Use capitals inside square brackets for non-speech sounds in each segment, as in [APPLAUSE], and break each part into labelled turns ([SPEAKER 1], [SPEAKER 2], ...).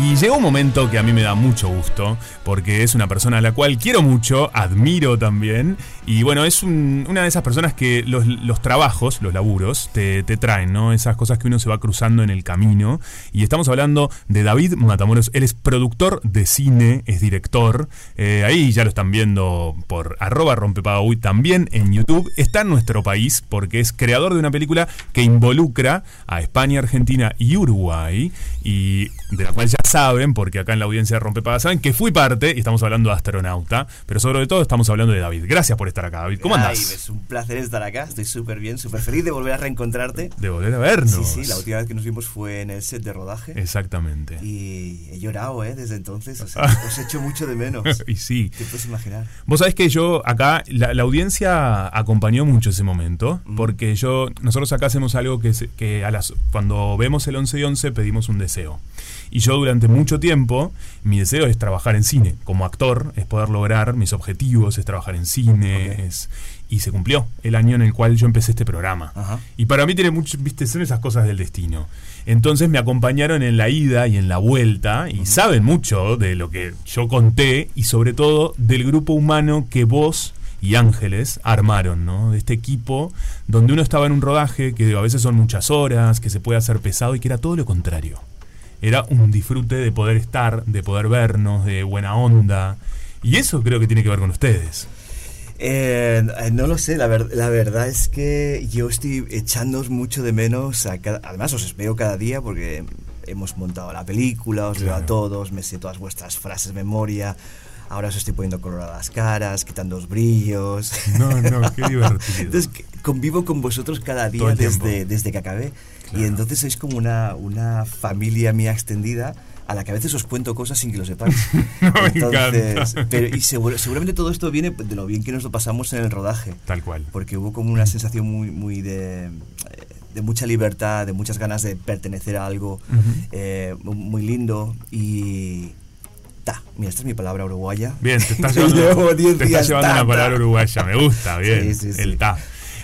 [SPEAKER 1] Y llegó un momento que a mí me da mucho gusto, porque es una persona a la cual quiero mucho, admiro también, y bueno, es una de esas personas que los, trabajos, los laburos, te, traen, ¿no? Esas cosas que uno se va cruzando en el camino. Y estamos hablando de David Matamoros, él es productor de cine, es director, eh, ahí ya lo están viendo por arroba también en YouTube, está en nuestro país porque es creador de una película que involucra a España, Argentina y Uruguay, y de la cual ya saben, porque acá en la audiencia de Rompepaga saben que fui parte y estamos hablando de astronauta, pero sobre todo estamos hablando de David. Gracias por estar acá, David. ¿Cómo andás?
[SPEAKER 2] es un placer estar acá, estoy súper bien, súper feliz de volver a reencontrarte.
[SPEAKER 1] De volver a vernos.
[SPEAKER 2] Sí, sí, la última vez que nos vimos fue en el set de rodaje.
[SPEAKER 1] Exactamente.
[SPEAKER 2] Y he llorado, ¿eh? Desde entonces, [LAUGHS] os he hecho mucho de menos.
[SPEAKER 1] y sí.
[SPEAKER 2] Te puedes imaginar.
[SPEAKER 1] Vos sabés que yo acá, la, audiencia acompañó mucho ese momento, porque yo, nosotros acá hacemos algo que, que a las, cuando vemos el 11 y 11 pedimos un deseo. Y yo durante mucho tiempo, mi deseo es trabajar en cine. Como actor, es poder lograr mis objetivos, es trabajar en cine. Es, y se cumplió el año en el cual yo empecé este programa. Y para mí tiene mucho, viste, son esas cosas del destino. Entonces me acompañaron en la ida y en la vuelta y saben mucho de lo que yo conté y sobre todo del grupo humano que vos y Ángeles armaron, ¿no? De este equipo donde uno estaba en un rodaje que a veces son muchas horas, que se puede hacer pesado y que era todo lo contrario era un disfrute de poder estar, de poder vernos, de buena onda. Y eso creo que tiene que ver con ustedes.
[SPEAKER 2] Eh, no lo sé, la, la, verdad es que yo estoy echándoos mucho de menos. además, os veo cada día porque hemos montado la película, os veo a todos, me sé todas vuestras frases de memoria. Ahora os estoy poniendo color a las caras, quitando los brillos.
[SPEAKER 1] No, no, qué [LAUGHS] divertido.
[SPEAKER 2] Entonces, convivo con vosotros cada día desde, desde que acabé. Y entonces sois como una, una familia mía extendida a la que a veces os cuento cosas sin que lo sepáis. [LAUGHS]
[SPEAKER 1] entonces,
[SPEAKER 2] pero, y seguramente todo esto viene de lo bien que nos lo pasamos en el rodaje.
[SPEAKER 1] Tal cual.
[SPEAKER 2] Porque hubo como una sensación muy, muy de, de mucha libertad, de muchas ganas de pertenecer a algo eh, muy lindo y... Ta, mira, esta es mi palabra uruguaya.
[SPEAKER 1] Bien, te estás [LAUGHS] llevando, te estás llevando una palabra uruguaya, me gusta, [LAUGHS] bien, el ta.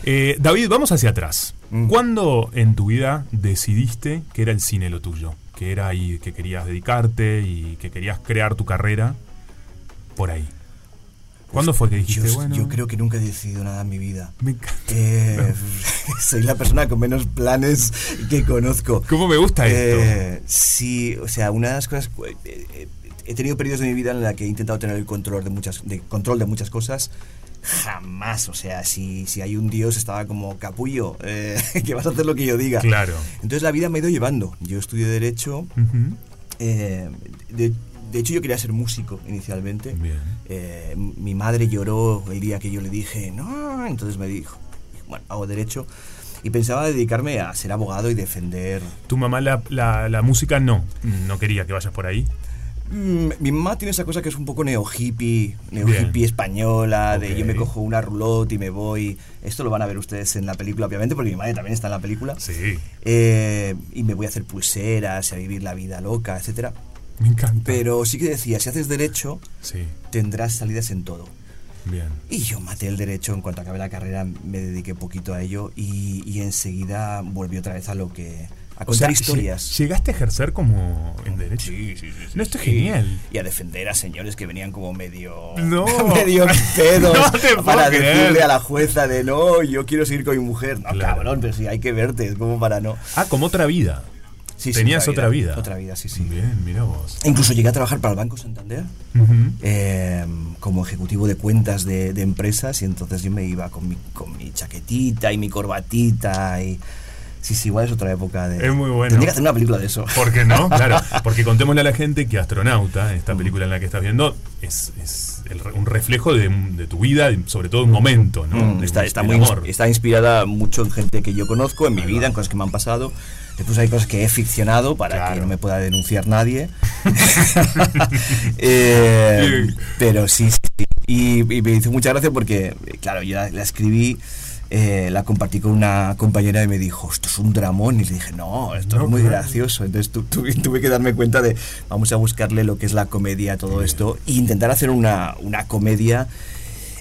[SPEAKER 1] Eh, David, vamos hacia atrás. Mm. ¿Cuándo en tu vida decidiste que era el cine lo tuyo? Que era ahí que querías dedicarte y que querías crear tu carrera por ahí. ¿Cuándo fue que dijiste,
[SPEAKER 2] yo,
[SPEAKER 1] bueno?
[SPEAKER 2] Yo creo que nunca he decidido nada en mi vida.
[SPEAKER 1] Me encanta.
[SPEAKER 2] Eh, [LAUGHS] soy la persona con menos planes que conozco.
[SPEAKER 1] ¿Cómo me gusta esto?
[SPEAKER 2] Eh, sí, o sea, una de las cosas... he tenido periodos de mi vida en la que he intentado tener el control de muchas, de, control de muchas cosas jamás. O sea, si, si hay un Dios, estaba como capullo, eh, [LAUGHS] que vas a hacer lo que yo diga.
[SPEAKER 1] Claro.
[SPEAKER 2] Entonces la vida me ha ido llevando. Yo estudié Derecho. Eh, de, hecho, yo quería ser músico inicialmente. Eh, mi madre lloró el día que yo le dije, no. Entonces me dijo, bueno, hago Derecho. Y pensaba dedicarme a ser abogado y defender.
[SPEAKER 1] ¿Tu mamá la, la, la música no? ¿No quería que vayas por ahí?
[SPEAKER 2] Mm, mi mamá tiene esa cosa que es un poco neo hippie, neo hippie española, de yo me cojo una roulotte y me voy. Esto lo van a ver ustedes en la película, obviamente, porque mi madre también está en la película.
[SPEAKER 1] Sí.
[SPEAKER 2] Eh, y me voy a hacer pulseras, a vivir la vida loca, etcétera.
[SPEAKER 1] Me encanta.
[SPEAKER 2] Pero sí que decía, si haces derecho, tendrás salidas en todo.
[SPEAKER 1] Bien.
[SPEAKER 2] Y yo maté el derecho, en cuanto acabé la carrera me dediqué poquito a ello y, y enseguida volví otra vez a lo que a contar historias.
[SPEAKER 1] ¿Llegaste a ejercer como en derecho?
[SPEAKER 2] Sí, sí, sí.
[SPEAKER 1] no, esto es genial.
[SPEAKER 2] Y a defender a señores que venían como medio.
[SPEAKER 1] No. [LAUGHS]
[SPEAKER 2] medio pedos. [LAUGHS]
[SPEAKER 1] no te
[SPEAKER 2] para
[SPEAKER 1] creer.
[SPEAKER 2] decirle a la jueza de no, yo quiero seguir con mi mujer. No, cabrón, pero sí, hay que verte, es como para no.
[SPEAKER 1] Ah, como otra vida.
[SPEAKER 2] Sí,
[SPEAKER 1] Tenías otra vida,
[SPEAKER 2] Otra vida, sí, sí.
[SPEAKER 1] Bien, mira vos.
[SPEAKER 2] Incluso llegué a trabajar para el Banco Santander eh, como ejecutivo de cuentas de, de, empresas y entonces yo me iba con mi, con mi chaquetita y mi corbatita y Sí, sí, igual es otra época de.
[SPEAKER 1] Es muy bueno.
[SPEAKER 2] Tendría que hacer una película de eso.
[SPEAKER 1] ¿Por qué no? [LAUGHS] Claro, porque contémosle a la gente que Astronauta, esta película en la que estás viendo, es, es un reflejo de, tu vida, sobre todo un momento, ¿no?
[SPEAKER 2] Mm, está, está, muy, está inspirada mucho en gente que yo conozco, en mi vida, en cosas que me han pasado. Después hay cosas que he ficcionado para que no me pueda denunciar nadie. [LAUGHS] [LAUGHS] Eh, pero sí, sí. Y, y, me hizo mucha gracia porque, claro, yo la escribí eh, la compartí con una compañera y me dijo, esto es un dramón. Y le dije, no, esto es muy gracioso. Entonces [LAUGHS] tuve que darme cuenta de, vamos a buscarle lo que es la comedia a todo esto e intentar hacer una, una comedia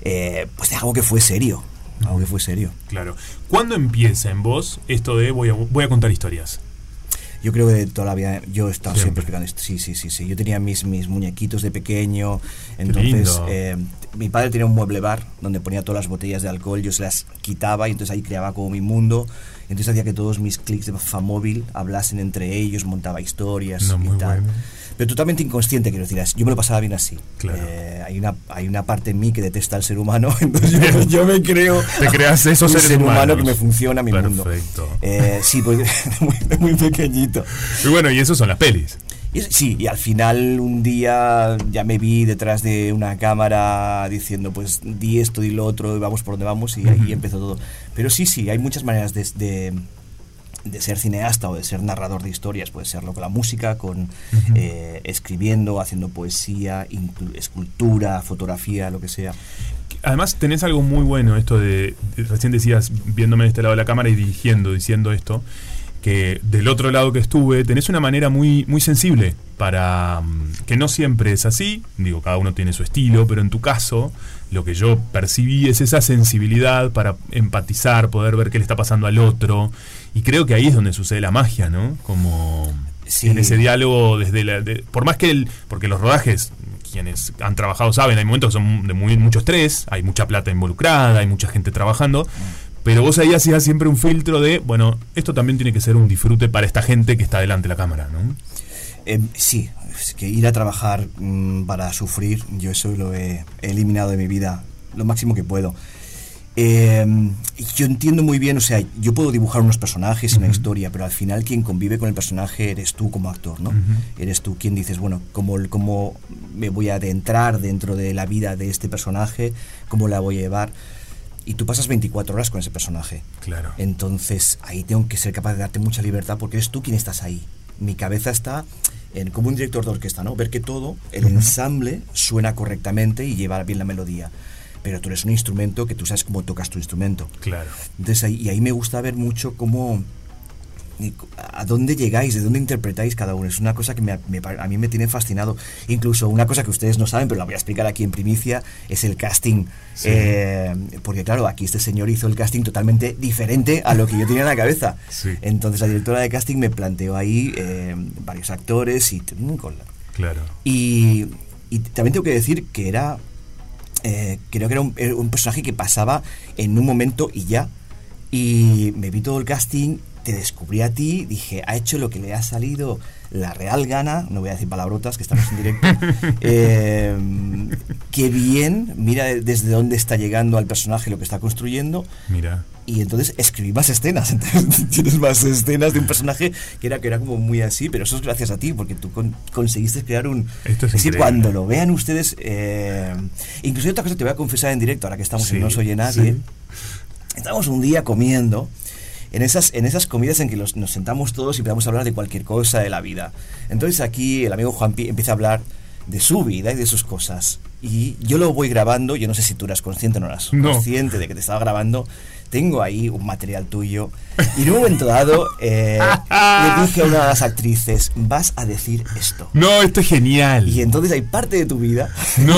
[SPEAKER 2] eh, pues de algo que fue serio. Algo que fue serio.
[SPEAKER 1] Claro. ¿Cuándo empieza en vos esto de voy a, voy a contar historias?
[SPEAKER 2] Yo creo que de toda la vida yo he estado siempre, explicando esto. Sí, sí, sí, sí. Yo tenía mis, mis muñequitos de pequeño. Entonces, eh, mi padre tenía un mueble bar donde ponía todas las botellas de alcohol, yo se las quitaba y entonces ahí creaba como mi mundo. Entonces hacía que todos mis clics de Famóvil hablasen entre ellos, montaba historias y tal. Pero totalmente inconsciente, quiero decir, yo me lo pasaba bien así. Eh, hay, una, hay una parte en mí que detesta al ser humano, [LAUGHS] entonces yo, me creo
[SPEAKER 1] Te creas eso
[SPEAKER 2] ser humano que me funciona mi mundo. Eh, sí, pues [LAUGHS] muy, muy pequeñito.
[SPEAKER 1] Y bueno, y eso son las pelis.
[SPEAKER 2] sí, y al final un día ya me vi detrás de una cámara diciendo, pues di esto, di lo otro, y vamos por donde vamos, y ahí empezó todo. Pero sí, sí, hay muchas maneras de, de ser cineasta o de ser narrador de historias, puede serlo con la música, con eh, escribiendo, haciendo poesía, escultura, fotografía, lo que sea.
[SPEAKER 1] Además tenés algo muy bueno, esto de, recién decías, viéndome de este lado de la cámara y dirigiendo, diciendo esto, que del otro lado que estuve tenés una manera muy, muy sensible para mm, que no siempre es así, digo, cada uno tiene su estilo, pero en tu caso lo que yo percibí es esa sensibilidad para empatizar, poder ver qué le está pasando al otro, y creo que ahí es donde sucede la magia, ¿no? Como en ese diálogo desde la... por más que el... porque los rodajes quienes han trabajado saben, hay momentos que son de muy, mucho estrés, hay mucha plata involucrada, hay mucha gente trabajando. Pero vos ahí hacías siempre un filtro de, bueno, esto también tiene que ser un disfrute para esta gente que está delante de la cámara, ¿no?
[SPEAKER 2] Em, sí, es que ir a trabajar mm, para sufrir, yo eso lo he, eliminado de mi vida lo máximo que puedo. Em, yo entiendo muy bien, o sea, yo puedo dibujar unos personajes, una historia, pero al final quien convive con el personaje eres tú como actor, ¿no? Eres tú quien dices, bueno, ¿cómo, ¿cómo me voy a adentrar dentro de la vida de este personaje? ¿Cómo la voy a llevar? y tú pasas 24 horas con ese personaje.
[SPEAKER 1] Claro.
[SPEAKER 2] Entonces ahí tengo que ser capaz de darte mucha libertad porque eres tú quien estás ahí. Mi cabeza está en, como un director de orquesta, ¿no? Ver que todo, el ensamble, suena correctamente y lleva bien la melodía. Pero tú eres un instrumento que tú sabes cómo tocas tu instrumento.
[SPEAKER 1] Claro.
[SPEAKER 2] Entonces ahí, y ahí me gusta ver mucho cómo a dónde llegáis, de dónde interpretáis cada uno. Es una cosa que a mí me tiene fascinado. Incluso una cosa que ustedes no saben, pero la voy a explicar aquí en primicia, es el casting. Eh, porque claro, aquí este señor hizo el casting totalmente diferente a lo que yo tenía en la cabeza. Entonces la directora de casting me planteó ahí eh, varios actores y...
[SPEAKER 1] Claro.
[SPEAKER 2] Y, también tengo que decir que era... Eh, creo que era un personaje que pasaba en un momento y ya. Y me vi todo el casting te descubrí a ti, dije, ha hecho lo que le ha salido la real gana, no voy a decir palabrotas, que estamos en directo, [LAUGHS] eh, qué bien, mira desde dónde está llegando al personaje lo que está construyendo.
[SPEAKER 1] Mira.
[SPEAKER 2] Y entonces escribí más escenas, [LAUGHS] entonces tienes más escenas de un personaje que era, que era como muy así, pero eso es gracias a ti, porque tú conseguiste crear un...
[SPEAKER 1] Esto es, decir,
[SPEAKER 2] cuando lo vean ustedes... Eh, incluso otra cosa te voy a confesar en directo, ahora que estamos en No Soy Nadie. Estamos un día comiendo en esas, en esas comidas en que nos sentamos todos y empezamos a hablar de cualquier cosa de la vida. Entonces aquí el amigo Juanpi empieza a hablar de su vida y de sus cosas. Y yo lo voy grabando, yo no sé si tú eras consciente o no eras consciente de que te estaba grabando, tengo ahí un material tuyo. Y en un momento dado eh, le dije a una de las actrices, vas a decir esto.
[SPEAKER 1] No, esto es genial.
[SPEAKER 2] Y entonces hay parte de tu vida
[SPEAKER 1] no,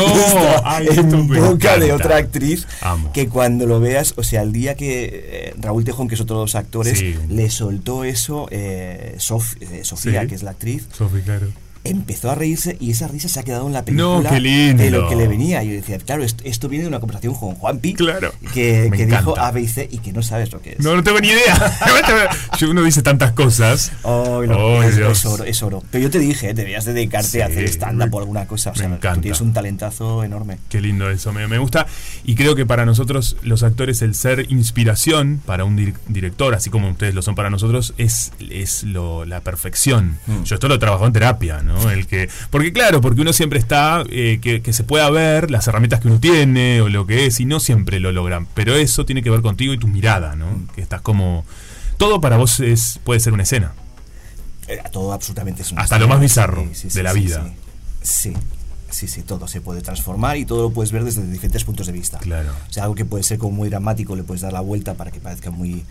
[SPEAKER 1] [LAUGHS]
[SPEAKER 2] en boca de otra actriz que cuando lo veas, o sea, el día que eh, Raúl Tejón, que es otro de los actores, le soltó eso, eh, Sofía, que es la actriz.
[SPEAKER 1] Sofía, claro
[SPEAKER 2] empezó a reírse y esa risa se ha quedado en la película de lo que le venía. Y yo decía, claro, esto, viene de una conversación con Juanpi,
[SPEAKER 1] claro.
[SPEAKER 2] que, dijo A, B y C y que no sabes lo que es.
[SPEAKER 1] No, no tengo ni idea. [LAUGHS] [LAUGHS] Uno dice tantas cosas.
[SPEAKER 2] Oh, no, es, oro, es oro. Pero yo te dije, debías dedicarte a hacer stand-up o alguna cosa. O sea, me encanta. tienes un talentazo enorme.
[SPEAKER 1] Qué lindo eso, me, me, gusta. Y creo que para nosotros, los actores, el ser inspiración para un director, así como ustedes lo son para nosotros, es, es lo, la perfección. Mm. Yo esto lo trabajo en terapia, ¿no? El que, porque claro, porque uno siempre está, eh, que, se pueda ver las herramientas que uno tiene o lo que es, y no siempre lo logran. Pero eso tiene que ver contigo y tu mirada, ¿no? Que estás como... Todo para vos es, puede ser una escena.
[SPEAKER 2] Eh, todo absolutamente es
[SPEAKER 1] una Hasta lo más bizarro de la vida.
[SPEAKER 2] Sí, sí, sí, todo se puede transformar y todo lo puedes ver desde diferentes puntos de vista.
[SPEAKER 1] Claro.
[SPEAKER 2] O sea, algo que puede ser como muy dramático, le puedes dar la vuelta para que parezca muy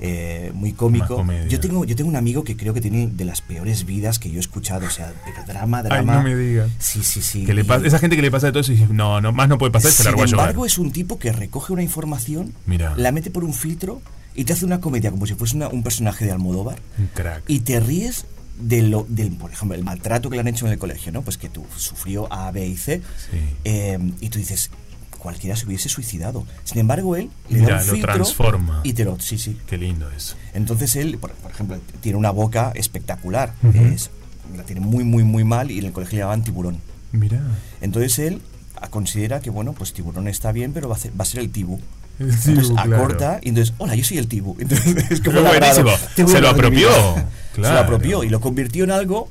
[SPEAKER 2] eh, muy cómico. Yo tengo, yo tengo un amigo que creo que tiene de las peores vidas que yo he escuchado. O sea, drama, drama.
[SPEAKER 1] Ay, no me digas.
[SPEAKER 2] Sí, sí, sí.
[SPEAKER 1] le esa gente que le pasa de todo eso y dice, no, no, más no puede pasar,
[SPEAKER 2] Sin embargo, es un tipo que recoge una información, la mete por un filtro y te hace una comedia como si fuese una- un personaje de Almodóvar
[SPEAKER 1] Un crack.
[SPEAKER 2] y te ríes de lo, del, por ejemplo, el maltrato que le han hecho en el colegio, ¿no? Pues que tú sufrió A, B y C
[SPEAKER 1] Sí.
[SPEAKER 2] eh, y tú dices, cualquiera se hubiese suicidado. Sin embargo, él le
[SPEAKER 1] Mira,
[SPEAKER 2] da un
[SPEAKER 1] lo
[SPEAKER 2] filtro
[SPEAKER 1] transforma.
[SPEAKER 2] y te lo, sí, sí.
[SPEAKER 1] Qué lindo eso.
[SPEAKER 2] Entonces él, por, por ejemplo, tiene una boca espectacular. Es- la tiene muy, muy, muy mal y en el colegio le llamaban tiburón.
[SPEAKER 1] Mira.
[SPEAKER 2] Entonces él considera que, bueno, pues tiburón está bien, pero va a ser, va a ser el tibu.
[SPEAKER 1] El
[SPEAKER 2] Entonces
[SPEAKER 1] tibu, claro.
[SPEAKER 2] acorta y entonces, hola, yo soy el tibu. [LAUGHS] Entonces es como
[SPEAKER 1] buenísimo. Se lo apropió.
[SPEAKER 2] Se lo apropió y lo convirtió en algo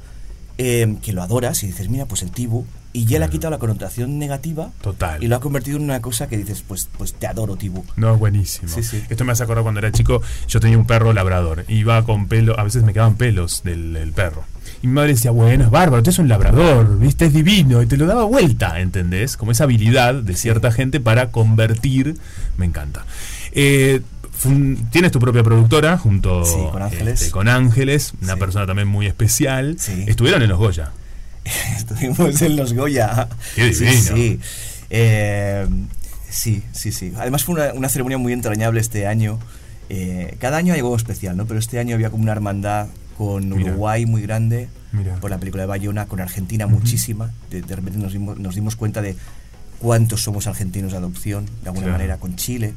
[SPEAKER 2] eh, que lo adoras y dices, mira, pues el tibu. Y ya le ha quitado la connotación negativa
[SPEAKER 1] Total.
[SPEAKER 2] y lo ha convertido en una cosa que dices, pues, pues te adoro, tibu.
[SPEAKER 1] No, es buenísimo.
[SPEAKER 2] Sí, sí.
[SPEAKER 1] Esto me hace acordar cuando era chico, yo tenía un perro labrador. Iba con pelo, a veces me quedaban pelos del, del perro. Y mi madre decía, bueno, es bárbaro, usted es un labrador, viste, es divino. Y te lo daba vuelta, ¿entendés? Como esa habilidad de cierta gente para convertir. Me encanta. Eh, tienes tu propia productora junto
[SPEAKER 2] Sí, con Ángeles.
[SPEAKER 1] este, con Ángeles, una persona también muy especial. Estuvieron en los Goya. [LAUGHS]
[SPEAKER 2] Estuvimos en los Goya.
[SPEAKER 1] Qué
[SPEAKER 2] Sí,
[SPEAKER 1] divino.
[SPEAKER 2] sí. Eh, sí, sí, sí. Además fue una, una ceremonia muy entrañable este año. Eh, cada año hay algo especial, ¿no? Pero este año había como una hermandad con
[SPEAKER 1] Mira.
[SPEAKER 2] Uruguay muy grande,
[SPEAKER 1] Mira.
[SPEAKER 2] por la película de Bayona, con Argentina muchísima. De, de repente nos dimos, nos dimos cuenta de cuántos somos argentinos de adopción, de alguna
[SPEAKER 1] Claro.
[SPEAKER 2] manera, con Chile.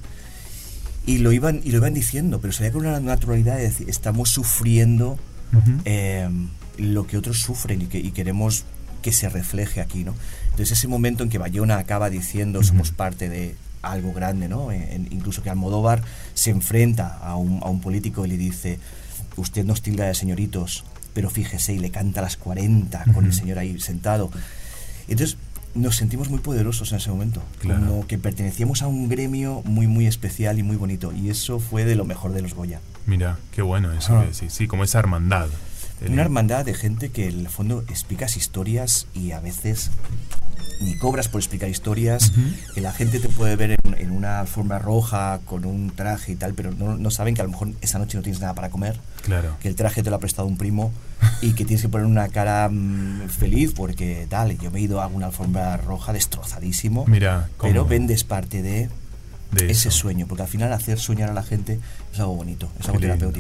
[SPEAKER 2] Y lo iban, y lo iban diciendo, pero se veía con una naturalidad de decir, estamos sufriendo eh, lo que otros sufren y, que, y queremos que se refleje aquí, ¿no? Entonces ese momento en que Bayona acaba diciendo somos parte de algo grande, ¿no? En- incluso que Almodóvar se enfrenta a un, a un político y le dice, usted nos tilda de señoritos, pero fíjese y le canta a las 40 con el señor ahí sentado. Entonces nos sentimos muy poderosos en ese momento,
[SPEAKER 1] Claro.
[SPEAKER 2] como que pertenecíamos a un gremio muy, muy especial y muy bonito. Y eso fue de lo mejor de los Goya.
[SPEAKER 1] Mira, qué bueno eso
[SPEAKER 2] Ajá.
[SPEAKER 1] que decís. Sí, como esa hermandad. El-
[SPEAKER 2] Una hermandad de gente que en el fondo explicas historias y a veces ni cobras por explicar historias, que la gente te puede ver en, en una alfombra roja con un traje y tal, pero no, no saben que a lo mejor esa noche no tienes nada para comer,
[SPEAKER 1] Claro.
[SPEAKER 2] que el traje te lo ha prestado un primo y que tienes que poner una cara mm, feliz porque tal, yo me he ido a una alfombra roja destrozadísimo,
[SPEAKER 1] Mira, cómo-
[SPEAKER 2] pero vendes parte de,
[SPEAKER 1] de
[SPEAKER 2] ese
[SPEAKER 1] eso.
[SPEAKER 2] sueño, porque al final hacer soñar a la gente es algo bonito, es algo
[SPEAKER 1] Qué lindo.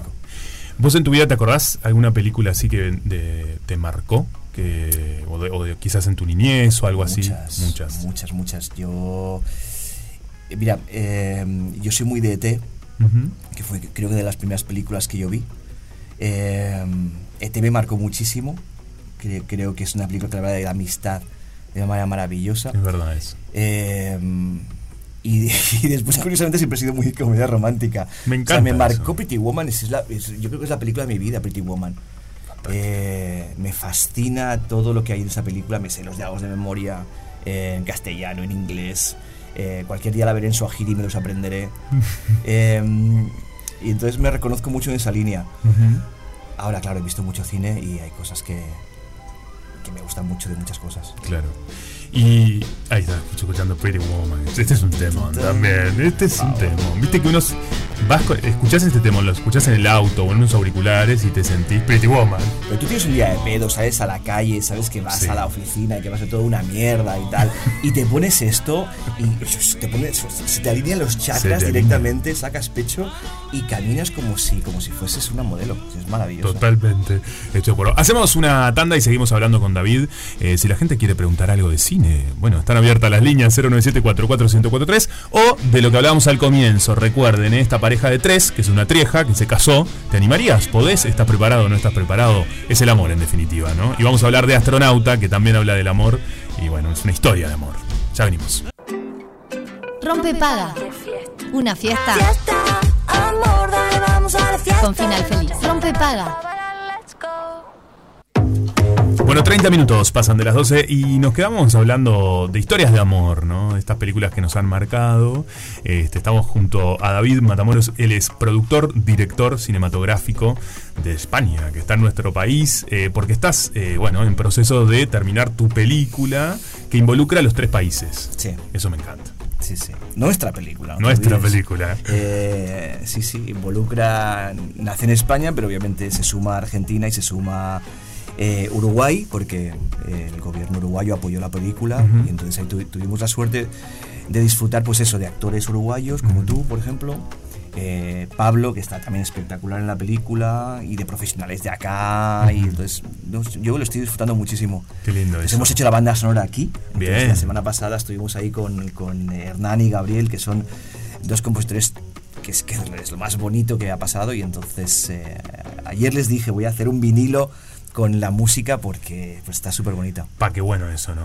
[SPEAKER 1] ¿Vos en tu vida te acordás alguna película así que de- te marcó? Que, o, de- o de- quizás en tu niñez o algo así.
[SPEAKER 2] Muchas,
[SPEAKER 1] Muchas.
[SPEAKER 2] muchas. Yo, eh, mira, eh, yo soy muy de ET, que fue creo que de las primeras películas que yo vi. Eh, ET me marcó muchísimo. Cre- creo que es una película que habla de la amistad de una manera maravillosa.
[SPEAKER 1] Es verdad eso.
[SPEAKER 2] Eh, y, [LAUGHS] y después, curiosamente, siempre he sido muy comedia romántica.
[SPEAKER 1] Me
[SPEAKER 2] O sea,
[SPEAKER 1] encanta
[SPEAKER 2] me marcó
[SPEAKER 1] eso.
[SPEAKER 2] Pretty Woman. es la- es- yo creo que es la película de mi vida, Pretty Woman. Eh, me fascina todo lo que hay en esa película. Me sé los diálogos de memoria eh, en castellano, en inglés. Eh, cualquier día la veré en Swahili y me los aprenderé. [LAUGHS] Eh, y entonces me reconozco mucho en esa línea. Ahora, claro, he visto mucho cine y hay cosas que, que me gustan mucho de muchas cosas.
[SPEAKER 1] Claro. Y ahí está, escuchando Pretty Woman. Este es un tema también. Este es un tema. Viste que unos. Vas escuchás este tema, lo escuchás en el auto o en unos auriculares y te sentís Pretty Woman.
[SPEAKER 2] Pero tú tienes un día de pedo, sales a la calle, sabes que vas
[SPEAKER 1] Sí.
[SPEAKER 2] a la oficina y que vas a toda una mierda y tal, [LAUGHS] y te pones esto y te pones, se te alinean los chakras
[SPEAKER 1] te
[SPEAKER 2] directamente, sacas pecho y caminas como si, como si fueses una modelo. Es maravilloso.
[SPEAKER 1] Totalmente. Estoy de acuerdo. Hacemos una tanda y seguimos hablando con David. Eh, si la gente quiere preguntar algo de cine, bueno, están abiertas las líneas 097-44-1043 o de lo que hablábamos al comienzo. Recuerden, eh, esta pareja de tres, que es una trieja, que se casó, ¿te animarías? ¿Podés? ¿Estás preparado o no estás preparado? Es el amor, en definitiva, ¿no? Y vamos a hablar de Astronauta, que también habla del amor. Y bueno, es una historia de amor. Ya venimos.
[SPEAKER 3] Rompe paga. Una fiesta
[SPEAKER 4] Fiesta, amor, dale, vamos a la fiesta.
[SPEAKER 3] con final feliz. Rompe paga.
[SPEAKER 1] Bueno, 30 minutos pasan de las 12 y nos quedamos hablando de historias de amor, ¿no? Estas películas que nos han marcado. Este, estamos junto a David Matamoros, él es productor, director cinematográfico de España, que está en nuestro país, eh, porque estás, eh, bueno, en proceso de terminar tu película que involucra a los tres países.
[SPEAKER 2] Sí.
[SPEAKER 1] Eso me encanta.
[SPEAKER 2] Sí, sí. Nuestra película. no
[SPEAKER 1] Nuestra película.
[SPEAKER 2] Eh, sí, sí, involucra. Nace en España, pero obviamente se suma Argentina y se suma eh, Uruguay, porque eh, el gobierno uruguayo apoyó la película. Y entonces ahí tu- tuvimos la suerte de disfrutar, pues eso, de actores uruguayos como
[SPEAKER 1] Ujú.
[SPEAKER 2] tú, por ejemplo. eh, Pablo, que está también espectacular en la película, y de profesionales de acá. Y entonces, yo lo estoy disfrutando muchísimo.
[SPEAKER 1] Qué lindo
[SPEAKER 2] Pues
[SPEAKER 1] eso.
[SPEAKER 2] hemos hecho la banda sonora aquí. Entonces,
[SPEAKER 1] Bien.
[SPEAKER 2] La semana pasada estuvimos ahí con, con Hernán y Gabriel, que son dos compositores que es, que es lo más bonito que ha pasado. Y entonces, eh, ayer les dije, voy a hacer un vinilo con la música porque pues, está súper bonita.
[SPEAKER 1] Pa, qué bueno eso, ¿no?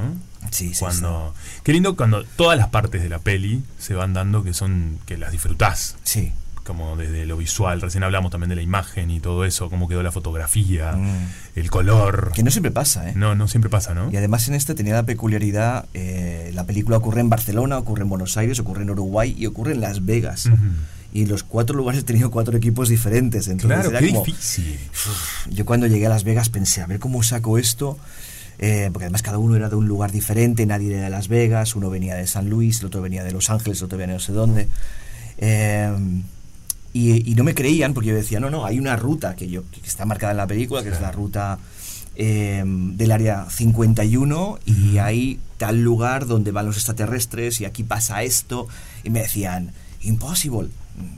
[SPEAKER 2] Sí, sí,
[SPEAKER 1] Cuando, Qué lindo cuando todas las partes de la peli se van dando que son que las disfrutás.
[SPEAKER 2] Sí.
[SPEAKER 1] Como desde lo visual, recién hablamos también de la imagen y todo eso, cómo quedó la fotografía,
[SPEAKER 2] Mm.
[SPEAKER 1] el color.
[SPEAKER 2] Que no siempre pasa, ¿eh?
[SPEAKER 1] No, no siempre pasa, ¿no?
[SPEAKER 2] Y además en este tenía la peculiaridad, eh, la película ocurre en Barcelona, ocurre en Buenos Aires, ocurre en Uruguay y ocurre en Las Vegas.
[SPEAKER 1] Ujú.
[SPEAKER 2] Y los cuatro lugares he tenido cuatro equipos diferentes. Entonces
[SPEAKER 1] Claro,
[SPEAKER 2] era
[SPEAKER 1] qué
[SPEAKER 2] como-
[SPEAKER 1] difícil.
[SPEAKER 2] Yo cuando llegué a Las Vegas pensé, a ver cómo saco esto, eh, porque además cada uno era de un lugar diferente, nadie era de Las Vegas, uno venía de San Luis, el otro venía de Los Ángeles, el otro venía de no sé dónde. Eh, y, y no me creían porque yo decía, no, no, hay una ruta que, yo, que está marcada en la película, que es la ruta eh, del área 51 y hay tal lugar donde van los extraterrestres y aquí pasa esto. Y me decían, impossible.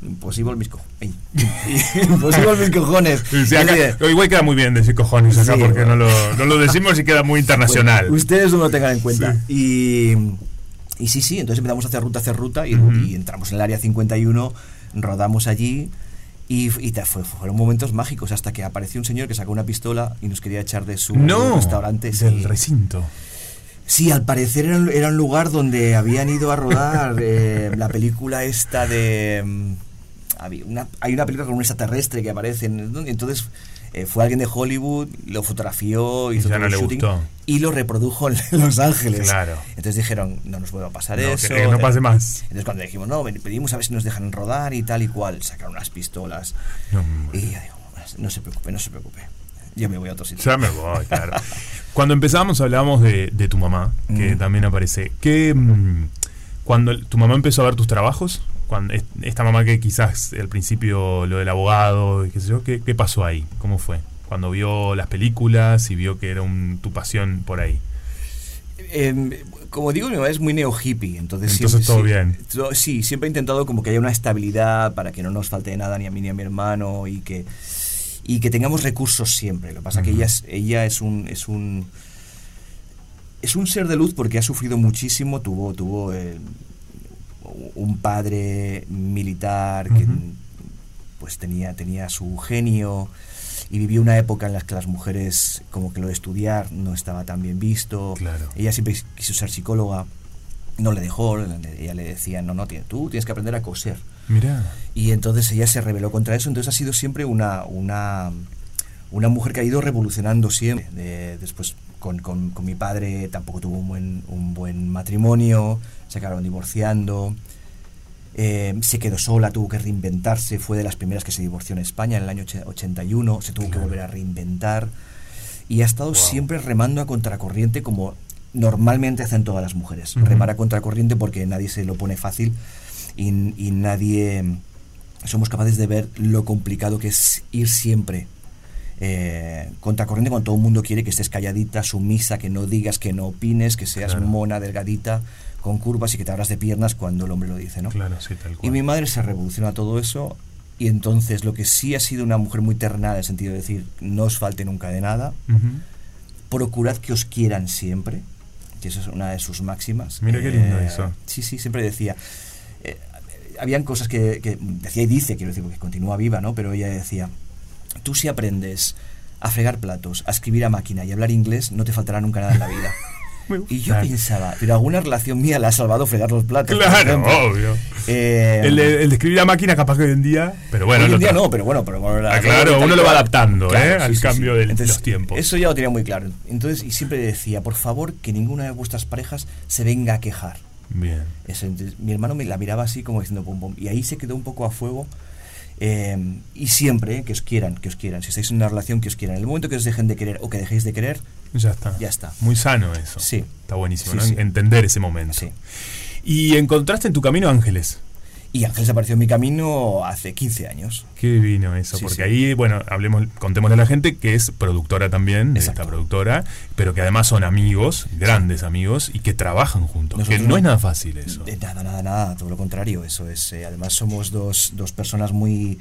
[SPEAKER 2] Imposible mis cojones. [LAUGHS] Imposible mis cojones.
[SPEAKER 1] Sí, sí, acá- igual queda muy bien decir cojones acá
[SPEAKER 2] Sí,
[SPEAKER 1] porque
[SPEAKER 2] bueno.
[SPEAKER 1] no, lo, no lo decimos y queda muy internacional.
[SPEAKER 2] Bueno, ustedes no lo tengan en cuenta. Y, y sí, sí, entonces empezamos a hacer ruta, hacer ruta y,
[SPEAKER 1] Ujú.
[SPEAKER 2] y entramos en el área 51, rodamos allí y, y fue- fueron momentos mágicos hasta que apareció un señor que sacó una pistola y nos quería echar de su
[SPEAKER 1] no,
[SPEAKER 2] restaurante. sí.
[SPEAKER 1] del recinto.
[SPEAKER 2] Sí, al parecer era, un- era un lugar donde habían ido a rodar eh, la película esta de... mm, una- hay una película con un extraterrestre que aparece. en- entonces eh, fue alguien de Hollywood, lo fotografió, hizo
[SPEAKER 1] Ya
[SPEAKER 2] todo
[SPEAKER 1] no
[SPEAKER 2] el
[SPEAKER 1] le
[SPEAKER 2] shooting
[SPEAKER 1] gustó.
[SPEAKER 2] y lo reprodujo en [LAUGHS] Los Ángeles.
[SPEAKER 1] Claro.
[SPEAKER 2] Entonces dijeron, no nos vuelva a pasar
[SPEAKER 1] No,
[SPEAKER 2] eso.
[SPEAKER 1] que- que no pase más.
[SPEAKER 2] Entonces cuando dijimos, no, pedimos a ver si nos dejan rodar y tal y cual, sacaron unas pistolas.
[SPEAKER 1] No,
[SPEAKER 2] Y ya digo, no se preocupe, no se preocupe. Yo me voy a otro sitio.
[SPEAKER 1] Ya me voy, claro. Cuando empezamos hablábamos de, de tu mamá, que
[SPEAKER 2] Mm.
[SPEAKER 1] también aparece. ¿Qué, mm, cuando tu mamá empezó a ver tus trabajos, cuando es- esta mamá que quizás al principio lo del abogado, y qué sé yo, ¿qué, qué pasó ahí? ¿Cómo fue? Cuando vio las películas y vio que era un, tu pasión por ahí.
[SPEAKER 2] Em, como digo, mi mamá es muy neo hippie, entonces,
[SPEAKER 1] Entonces todo bien.
[SPEAKER 2] to- Sí, siempre he intentado como que haya una estabilidad para que no nos falte nada ni a mí ni a mi hermano y que y que tengamos recursos siempre. Lo que pasa que
[SPEAKER 1] Ujú.
[SPEAKER 2] ella es ella es un es un es un ser de luz porque ha sufrido muchísimo, tuvo tuvo eh, un padre militar que pues tenía tenía su genio y vivió una época en la que las mujeres como que lo de estudiar no estaba tan bien visto.
[SPEAKER 1] Claro.
[SPEAKER 2] Ella siempre quiso ser psicóloga, no le dejó, ella le decía, no, no, tú tienes que aprender a coser.
[SPEAKER 1] Mirá.
[SPEAKER 2] Y entonces ella se rebeló contra eso, entonces ha sido siempre una, una, una mujer que ha ido revolucionando siempre. De- después con, con- con mi padre tampoco tuvo un buen, un buen matrimonio, se acabaron divorciando. Eh, se quedó sola, tuvo que reinventarse, fue de las primeras que se divorció en España en el año och- 81, se tuvo que volver a reinventar y ha estado
[SPEAKER 1] Wow.
[SPEAKER 2] siempre remando a contracorriente como normalmente hacen todas las mujeres,
[SPEAKER 1] Ujú.
[SPEAKER 2] remar a contracorriente porque nadie se lo pone fácil y, y nadie somos capaces de ver lo complicado que es ir siempre eh, contracorriente cuando todo el mundo quiere que estés calladita, sumisa, que no digas, que no opines, que seas
[SPEAKER 1] Claro.
[SPEAKER 2] mona, delgadita, con curvas y que te abras de piernas cuando el hombre lo dice, ¿no?
[SPEAKER 1] Claro, sí, tal cual.
[SPEAKER 2] Y mi madre se revoluciona todo eso y entonces lo que sí ha sido una mujer muy terrenal en el sentido de decir, no os falte nunca de nada, procurad que os quieran siempre, que eso es una de sus máximas.
[SPEAKER 1] Mira qué lindo eso.
[SPEAKER 2] Sí, sí, siempre decía. eh, habían cosas que, que decía y dice, quiero decir, porque continúa viva, ¿no? Pero ella decía, tú si aprendes a fregar platos, a escribir a máquina y a hablar inglés, no te faltará nunca nada en la vida. [LAUGHS] Y yo
[SPEAKER 1] gusta.
[SPEAKER 2] pensaba, pero alguna relación mía la ha salvado fregar los platos.
[SPEAKER 1] Claro, obvio.
[SPEAKER 2] Eh,
[SPEAKER 1] El de, el de escribir a máquina capaz que hoy en día, pero bueno,
[SPEAKER 2] Hoy en día no, pero bueno, pero bueno, la-
[SPEAKER 1] Ah, claro, uno lo va adaptando,
[SPEAKER 2] Claro,
[SPEAKER 1] ¿eh?
[SPEAKER 2] sí,
[SPEAKER 1] al
[SPEAKER 2] sí,
[SPEAKER 1] cambio
[SPEAKER 2] sí.
[SPEAKER 1] de
[SPEAKER 2] Entonces,
[SPEAKER 1] los tiempos.
[SPEAKER 2] Eso ya lo tenía muy claro. Entonces, y siempre decía, por favor, que ninguna de vuestras parejas se venga a quejar.
[SPEAKER 1] Bien.
[SPEAKER 2] Eso, entonces, mi hermano me la miraba así como diciendo pum pum. Y ahí se quedó un poco a fuego. Eh, y siempre, que os quieran, que os quieran. Si estáis en una relación, que os quieran. En el momento que os dejen de querer o que dejéis de querer,
[SPEAKER 1] Ya está.
[SPEAKER 2] Ya está.
[SPEAKER 1] Muy sano eso.
[SPEAKER 2] Sí.
[SPEAKER 1] Está buenísimo,
[SPEAKER 2] Sí,
[SPEAKER 1] ¿no?
[SPEAKER 2] sí.
[SPEAKER 1] Entender ese momento.
[SPEAKER 2] Sí.
[SPEAKER 1] Y encontraste en tu camino ángeles.
[SPEAKER 2] Y Ángeles apareció en mi camino hace 15 años.
[SPEAKER 1] Qué divino eso,
[SPEAKER 2] Sí,
[SPEAKER 1] porque
[SPEAKER 2] sí.
[SPEAKER 1] ahí, bueno, hablemos, contémosle a la gente que es productora también, de esta productora, pero que además son amigos, grandes amigos, y que trabajan juntos.
[SPEAKER 2] Nosotros
[SPEAKER 1] que no
[SPEAKER 2] no-
[SPEAKER 1] es nada fácil eso.
[SPEAKER 2] De nada, nada, nada, todo lo contrario. Eso es. eh, además, somos dos, dos personas muy,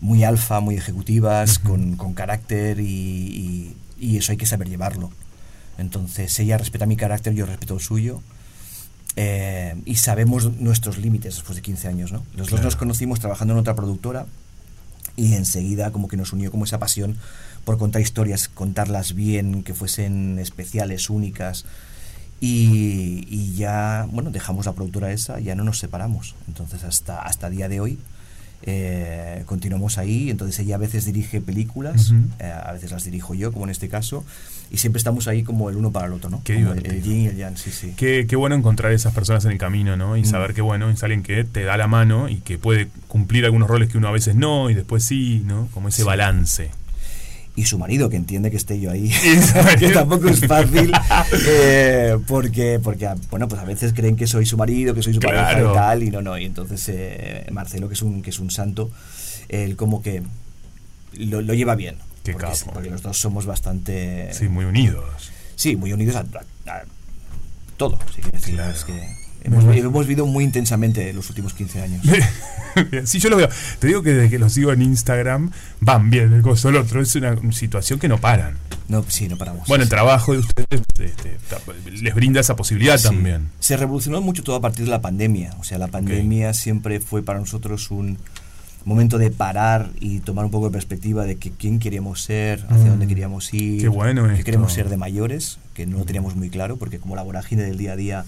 [SPEAKER 2] muy alfa, muy ejecutivas, con, con carácter y, y- y eso hay que saber llevarlo. Entonces, ella respeta mi carácter, yo respeto el suyo. Eh, y sabemos nuestros límites después de 15 años, ¿no? Los dos
[SPEAKER 1] Claro.
[SPEAKER 2] nos conocimos trabajando en otra productora y enseguida como que nos unió como esa pasión por contar historias, contarlas bien, que fuesen especiales, únicas. Y, y ya, bueno, dejamos la productora esa, ya no nos separamos. Entonces hasta, hasta día de hoy eh, continuamos ahí. Entonces ella a veces dirige películas,
[SPEAKER 1] Ujú.
[SPEAKER 2] eh, a veces las dirijo yo, como en este caso. Y siempre estamos ahí como el uno para el otro, ¿no?
[SPEAKER 1] Qué
[SPEAKER 2] Como el, el yin y el yang, sí, sí.
[SPEAKER 1] Qué, qué bueno encontrar esas personas en el camino, ¿no? Y
[SPEAKER 2] Mm.
[SPEAKER 1] saber que, bueno, es alguien que te da la mano y que puede cumplir algunos roles que uno a veces no y después sí, ¿no? Como ese
[SPEAKER 2] Sí.
[SPEAKER 1] balance.
[SPEAKER 2] Y su marido que entiende que esté yo ahí [LAUGHS] [LAUGHS] que tampoco es fácil eh, porque porque bueno pues a veces creen que soy su marido que soy su pareja
[SPEAKER 1] Claro.
[SPEAKER 2] y tal y no no y entonces eh, Marcelo que es un que es un santo él como que lo, lo lleva bien
[SPEAKER 1] Qué
[SPEAKER 2] porque,
[SPEAKER 1] capo.
[SPEAKER 2] porque los dos somos bastante
[SPEAKER 1] Sí, muy unidos.
[SPEAKER 2] sí, muy unidos a, a- a todo sí, quiero decir,
[SPEAKER 1] Claro.
[SPEAKER 2] es que hemos, hemos vivido muy intensamente los últimos 15 años [LAUGHS]
[SPEAKER 1] sí, yo lo veo. Te digo que desde que los sigo en Instagram, van bien el gozo el otro. Es una situación que no paran.
[SPEAKER 2] no sí no paramos
[SPEAKER 1] Bueno, el trabajo de ustedes este, les brinda esa posibilidad
[SPEAKER 2] Sí.
[SPEAKER 1] también.
[SPEAKER 2] Se revolucionó mucho todo a partir de la pandemia. O sea, la pandemia siempre fue para nosotros un momento de parar y tomar un poco de perspectiva de que quién queríamos ser, hacia
[SPEAKER 1] Mm.
[SPEAKER 2] dónde queríamos ir,
[SPEAKER 1] Qué bueno
[SPEAKER 2] qué queremos ser de mayores, que no lo teníamos muy claro, porque como la vorágine del día a día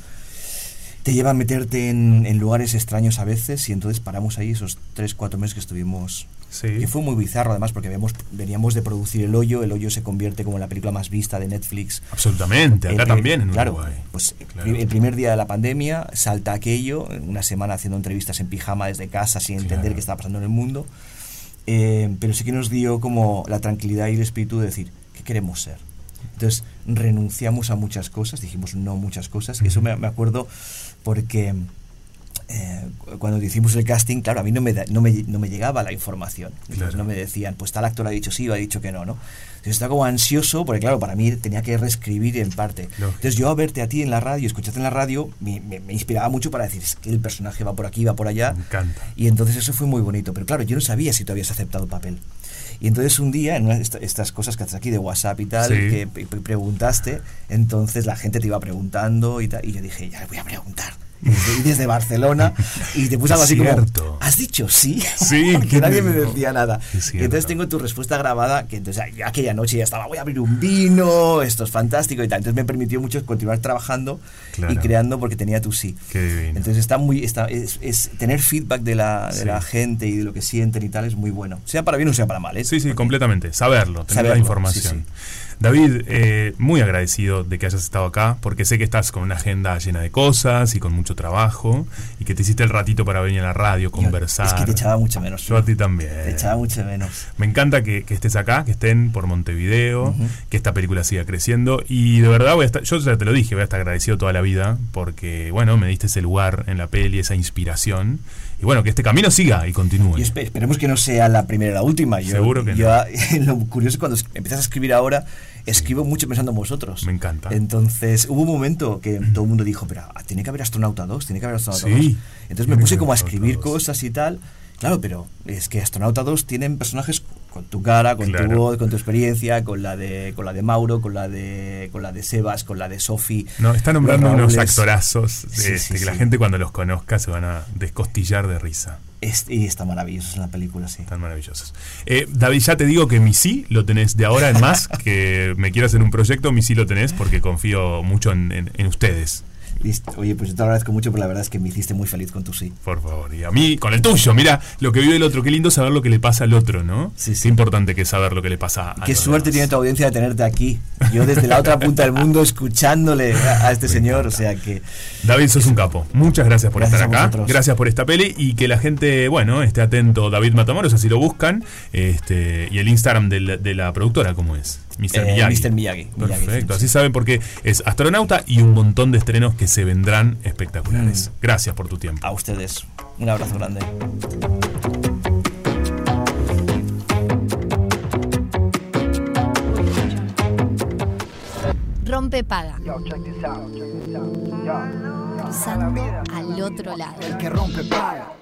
[SPEAKER 2] te lleva a meterte en, en lugares extraños a veces y entonces paramos ahí esos 3, 4 meses que estuvimos
[SPEAKER 1] Sí.
[SPEAKER 2] que fue muy bizarro además porque habíamos, veníamos de producir El Hoyo, El Hoyo se convierte como en la película más vista de Netflix
[SPEAKER 1] Absolutamente. Acá
[SPEAKER 2] el-
[SPEAKER 1] también en
[SPEAKER 2] claro,
[SPEAKER 1] Uruguay.
[SPEAKER 2] Pues
[SPEAKER 1] Claro.
[SPEAKER 2] el primer día de la pandemia salta aquello, una semana haciendo entrevistas en pijama desde casa sin entender
[SPEAKER 1] Claro.
[SPEAKER 2] qué estaba pasando en el mundo. Eh, pero sí que nos dio como la tranquilidad y el espíritu de decir, ¿qué queremos ser? Entonces renunciamos a muchas cosas, dijimos no muchas cosas. Eso me, me acuerdo porque eh, cu- cuando hicimos el casting, claro, a mí no me, da- no me, no me llegaba la información. Entonces
[SPEAKER 1] Claro.
[SPEAKER 2] no me decían, pues tal actor ha dicho sí o ha dicho que no, ¿no? Entonces estaba como ansioso, porque claro, para mí tenía que reescribir en parte. Entonces yo a verte a ti en la radio, escucharte en la radio, me, me- me inspiraba mucho para decir, es que el personaje va por aquí, va por allá.
[SPEAKER 1] Me encanta.
[SPEAKER 2] Y entonces eso fue muy bonito. Pero claro, yo no sabía si tú habías aceptado el papel. Y entonces un día, en una de esta- estas cosas que haces aquí de WhatsApp y tal,
[SPEAKER 1] Sí.
[SPEAKER 2] que pre- pre- preguntaste, entonces la gente te iba preguntando y tal, y yo dije, ya le voy a preguntar. Desde, [LAUGHS] desde Barcelona, y te puse algo así
[SPEAKER 1] Cierto.
[SPEAKER 2] como, ¿has dicho sí?
[SPEAKER 1] Sí, [LAUGHS]
[SPEAKER 2] Porque nadie me decía nada. Y entonces tengo tu respuesta grabada, que entonces aquella noche ya estaba, voy a abrir un vino, esto es fantástico y tal. Entonces me permitió mucho continuar trabajando
[SPEAKER 1] Claro.
[SPEAKER 2] y creando porque tenía tu sí.
[SPEAKER 1] Qué.
[SPEAKER 2] Entonces está muy es, es tener feedback de la, de
[SPEAKER 1] Sí.
[SPEAKER 2] la gente y de lo que sienten y tal es muy bueno. Sea para bien o sea para mal, ¿eh?
[SPEAKER 1] Sí, sí, completamente. Saberlo, tener
[SPEAKER 2] Saberlo,
[SPEAKER 1] la información.
[SPEAKER 2] sí,
[SPEAKER 1] David, eh, muy agradecido de que hayas estado acá, porque sé que estás con una agenda llena de cosas y con mucho trabajo, y que te hiciste el ratito para venir a la radio, conversar.
[SPEAKER 2] Es que te echaba mucho menos.
[SPEAKER 1] Yo a ti también.
[SPEAKER 2] Te echaba mucho menos.
[SPEAKER 1] Me encanta que, que estés acá, que estén por Montevideo,
[SPEAKER 2] Ujú.
[SPEAKER 1] que esta película siga creciendo. Y de verdad, voy a estar, yo ya te lo dije, voy a estar agradecido toda la vida, porque, bueno, me diste ese lugar en la peli, esa inspiración. Y bueno, que este camino siga y continúe.
[SPEAKER 2] Y espe- esperemos que no sea la primera y la última. Yo,
[SPEAKER 1] Seguro que
[SPEAKER 2] yo, [LAUGHS] Lo curioso es cuando empiezas a escribir ahora, escribo mucho pensando en vosotros.
[SPEAKER 1] Me encanta.
[SPEAKER 2] Entonces, hubo un momento que todo el mundo dijo, pero ah, tiene que haber Astronauta 2, tiene que haber Astronauta
[SPEAKER 1] Sí,
[SPEAKER 2] 2. Entonces me puse como a escribir
[SPEAKER 1] Astronauta 2.
[SPEAKER 2] cosas y tal. Claro, pero es que Astronauta 2 tienen personajes con tu cara, con
[SPEAKER 1] Claro.
[SPEAKER 2] tu voz, con tu experiencia, con la de con la de Mauro, con la de con la de Sebas, con la de Sofi.
[SPEAKER 1] No, está nombrando unos actorazos
[SPEAKER 2] Sí,
[SPEAKER 1] este,
[SPEAKER 2] sí,
[SPEAKER 1] que la
[SPEAKER 2] sí.
[SPEAKER 1] gente cuando los conozca se van a descostillar de risa.
[SPEAKER 2] Es- y está maravilloso en la película, sí.
[SPEAKER 1] Tan maravillosos. Eh, David, ya te digo que mi sí lo tenés de ahora en más, [LAUGHS] que me quieras en un proyecto, mi sí lo tenés porque confío mucho en, en- en ustedes.
[SPEAKER 2] Listo. Oye, pues yo te agradezco mucho, pero la verdad es que me hiciste muy feliz con tu sí.
[SPEAKER 1] Por favor. Y a mí, con el tuyo, mira lo que vive el otro. Qué lindo saber lo que le pasa al otro, ¿no?
[SPEAKER 2] Sí, sí.
[SPEAKER 1] Qué importante que es saber lo que le pasa a
[SPEAKER 2] Qué suerte
[SPEAKER 1] demás.
[SPEAKER 2] tiene tu audiencia de tenerte aquí. yo desde la otra punta del mundo escuchándole a, a este señor, o sea que...
[SPEAKER 1] David, sos un capo. Muchas gracias por
[SPEAKER 2] Gracias
[SPEAKER 1] estar acá.
[SPEAKER 2] vosotros.
[SPEAKER 1] Gracias por esta peli y que la gente, bueno, esté atento. David Matamoros, así lo buscan. Este, y el Instagram de la, de la productora, ¿cómo es? Mr.
[SPEAKER 2] Eh,
[SPEAKER 1] Miyagi.
[SPEAKER 2] Mr. Miyagi, Miyagi,
[SPEAKER 1] Perfecto.
[SPEAKER 2] sí.
[SPEAKER 1] Así saben porque es astronauta y un montón de estrenos que se vendrán espectaculares.
[SPEAKER 2] Mm.
[SPEAKER 1] Gracias por tu tiempo.
[SPEAKER 2] A ustedes, un abrazo grande.
[SPEAKER 3] Rompe paga. Cruzando al otro lado.
[SPEAKER 5] que rompe paga.